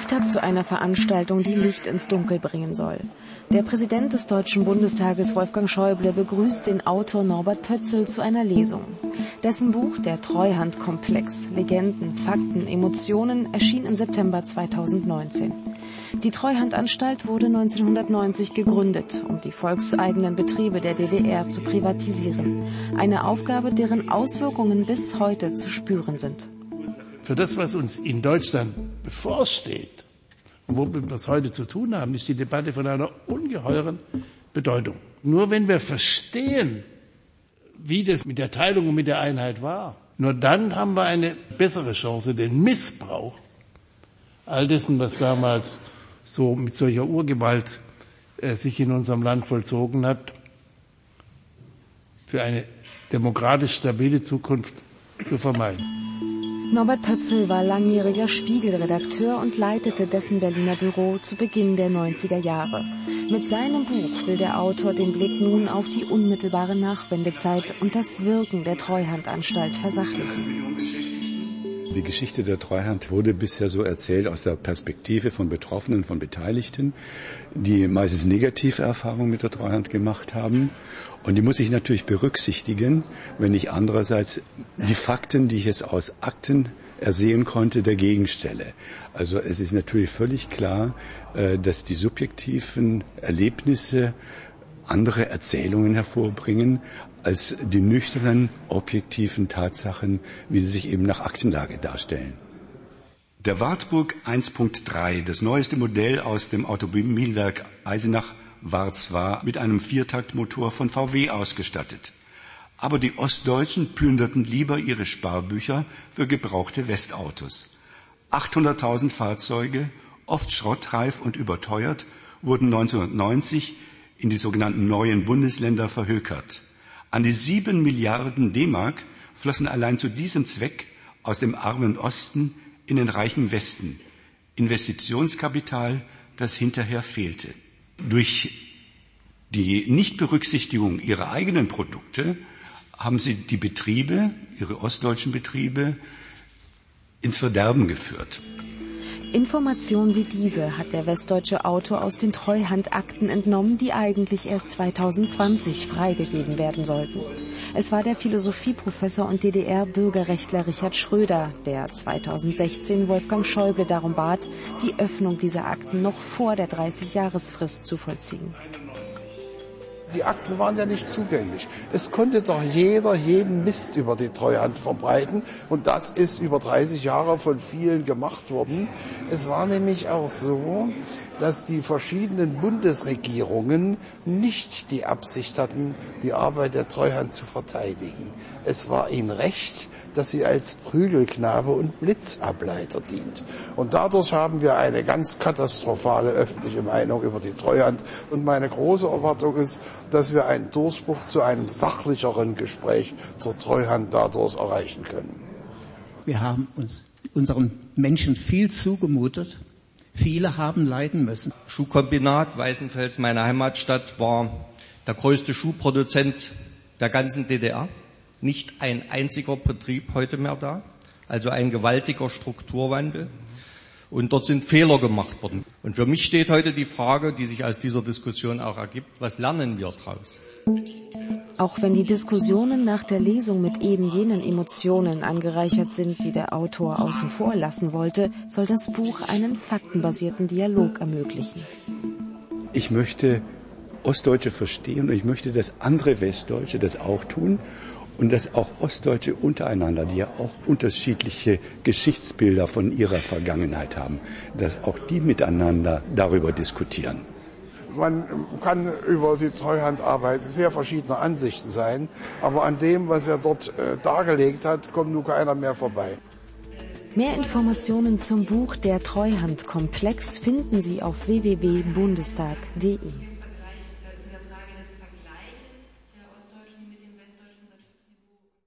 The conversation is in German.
Auftakt zu einer Veranstaltung, die Licht ins Dunkel bringen soll. Der Präsident des Deutschen Bundestages Wolfgang Schäuble begrüßt den Autor Norbert Pötzl zu einer Lesung. Dessen Buch Der Treuhandkomplex Legenden, Fakten, Emotionen erschien im September 2019. Die Treuhandanstalt wurde 1990 gegründet, um die volkseigenen Betriebe der DDR zu privatisieren. Eine Aufgabe, deren Auswirkungen bis heute zu spüren sind. Für das, was uns in Deutschland bevorsteht, und womit wir es heute zu tun haben, ist die Debatte von einer ungeheuren Bedeutung. Nur wenn wir verstehen, wie das mit der Teilung und mit der Einheit war, nur dann haben wir eine bessere Chance, den Missbrauch all dessen, was damals so mit solcher Urgewalt äh, sich in unserem Land vollzogen hat, für eine demokratisch stabile Zukunft zu vermeiden. Norbert Pötzl war langjähriger Spiegelredakteur und leitete dessen Berliner Büro zu Beginn der 90er Jahre. Mit seinem Buch will der Autor den Blick nun auf die unmittelbare Nachwendezeit und das Wirken der Treuhandanstalt versachlichen. Die Geschichte der Treuhand wurde bisher so erzählt aus der Perspektive von Betroffenen, von Beteiligten, die meistens negative Erfahrungen mit der Treuhand gemacht haben. Und die muss ich natürlich berücksichtigen, wenn ich andererseits die Fakten, die ich jetzt aus Akten ersehen konnte, dagegen stelle. Also es ist natürlich völlig klar, äh, dass die subjektiven Erlebnisse andere Erzählungen hervorbringen als die nüchternen, objektiven Tatsachen, wie sie sich eben nach Aktenlage darstellen. Der Wartburg 1.3, das neueste Modell aus dem Automobilwerk Eisenach, war zwar mit einem Viertaktmotor von VW ausgestattet, aber die Ostdeutschen plünderten lieber ihre Sparbücher für gebrauchte Westautos. 800.000 Fahrzeuge, oft schrottreif und überteuert, wurden 1990 in die sogenannten neuen Bundesländer verhökert. An die sieben Milliarden D-Mark flossen allein zu diesem Zweck aus dem armen Osten in den reichen Westen. Investitionskapital, das hinterher fehlte. Durch die Nichtberücksichtigung ihrer eigenen Produkte haben sie die Betriebe, ihre ostdeutschen Betriebe, ins Verderben geführt. Informationen wie diese hat der westdeutsche Autor aus den Treuhandakten entnommen, die eigentlich erst 2020 freigegeben werden sollten. Es war der Philosophieprofessor und DDR-Bürgerrechtler Richard Schröder, der 2016 Wolfgang Schäuble darum bat, die Öffnung dieser Akten noch vor der 30-Jahresfrist zu vollziehen. Die Akten waren ja nicht zugänglich. Es konnte doch jeder jeden Mist über die Treuhand verbreiten und das ist über 30 Jahre von vielen gemacht worden. Es war nämlich auch so, dass die verschiedenen Bundesregierungen nicht die Absicht hatten, die Arbeit der Treuhand zu verteidigen. Es war ihnen recht, dass sie als Prügelknabe und Blitzableiter dient. Und dadurch haben wir eine ganz katastrophale öffentliche Meinung über die Treuhand. Und meine große Erwartung ist, dass wir einen Durchbruch zu einem sachlicheren Gespräch zur Treuhand dadurch erreichen können. Wir haben uns unseren Menschen viel zugemutet. Viele haben leiden müssen. Schuhkombinat Weißenfels, meine Heimatstadt, war der größte Schuhproduzent der ganzen DDR. Nicht ein einziger Betrieb heute mehr da. Also ein gewaltiger Strukturwandel. Und dort sind Fehler gemacht worden. Und für mich steht heute die Frage, die sich aus dieser Diskussion auch ergibt, was lernen wir daraus? Auch wenn die Diskussionen nach der Lesung mit eben jenen Emotionen angereichert sind, die der Autor außen vor lassen wollte, soll das Buch einen faktenbasierten Dialog ermöglichen. Ich möchte Ostdeutsche verstehen und ich möchte, dass andere Westdeutsche das auch tun und dass auch Ostdeutsche untereinander, die ja auch unterschiedliche Geschichtsbilder von ihrer Vergangenheit haben, dass auch die miteinander darüber diskutieren. Man kann über die Treuhandarbeit sehr verschiedener Ansichten sein, aber an dem, was er dort äh, dargelegt hat, kommt nun keiner mehr vorbei. Mehr Informationen zum Buch Der Treuhandkomplex finden Sie auf www.bundestag.de.